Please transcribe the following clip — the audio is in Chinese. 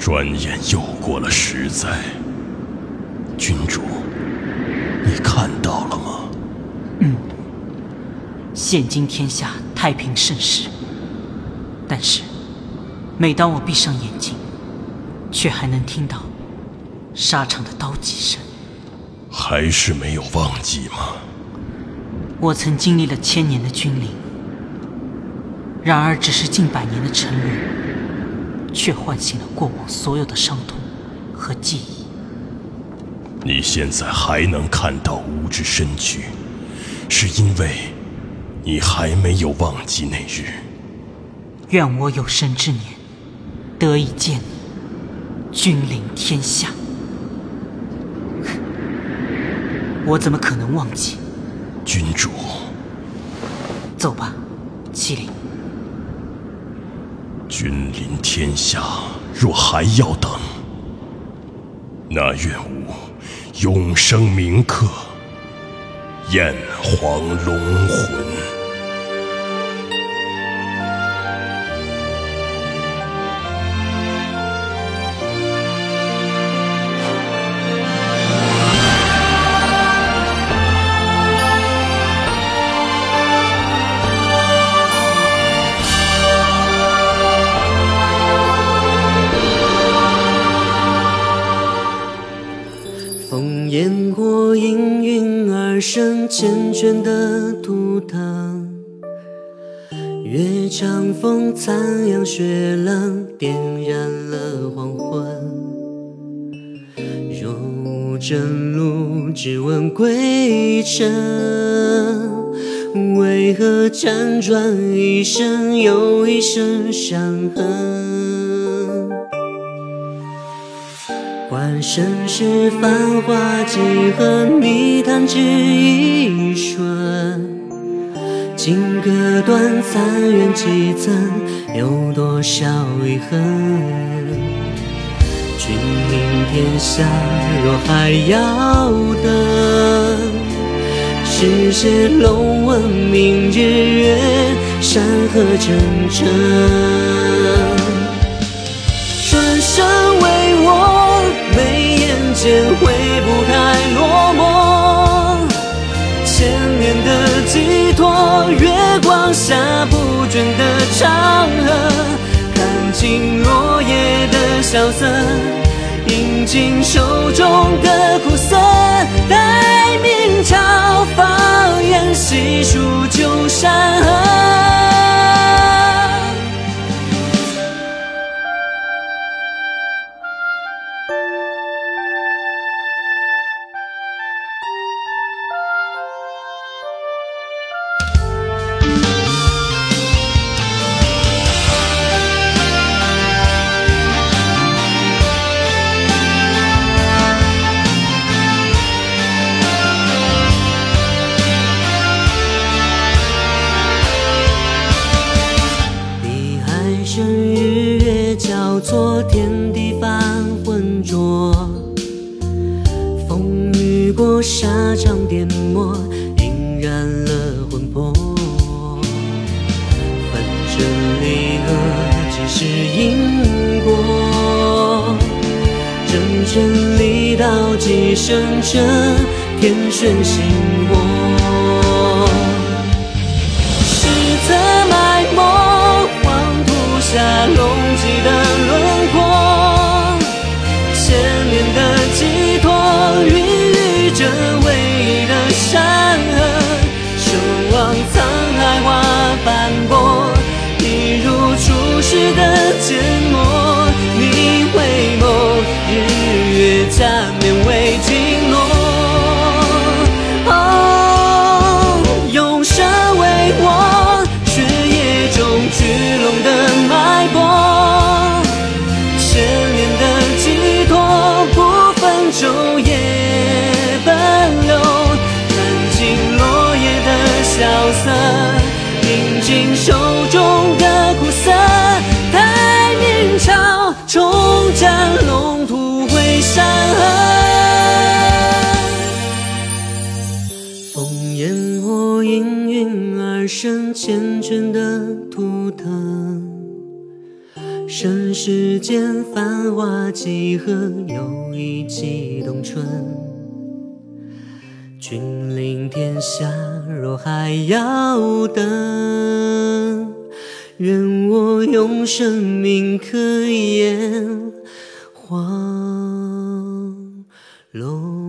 转眼又过了十载，君主，你看到了吗？嗯，现今天下太平盛世，但是每当我闭上眼睛，却还能听到沙场的刀戟声。还是没有忘记吗？我曾经历了千年的君临，然而只是近百年的沉沦。却唤醒了过往所有的伤痛和记忆。你现在还能看到吾之身躯，是因为你还没有忘记那日。愿我有生之年得以见你，君临天下。我怎么可能忘记？君主，走吧，麒麟。君临天下，若还要等，那愿吾永生铭刻炎黄龙魂。缱绻的图腾，月长风残阳雪冷，点燃了黄昏。若无真路，只问归程，为何辗转一生又一生伤痕？换身世繁华几何？你弹指一瞬。金戈断，残垣几层，有多少遗恨？君临天下，若还要等，世界龙问明日月，山河沉沉。萧瑟，饮尽手中的苦涩，待明朝放眼细数旧山河。生日月交错，天地般浑浊。风雨过，沙场颠簸，映染了魂魄。分生离合，只是因果。争权力道，几声彻，天旋心魔。烽烟火氤氲而生，缱绻的图腾。盛世间繁华几何，又一季冬春。君临天下，若还要等，愿我用生命可以炎黄龙。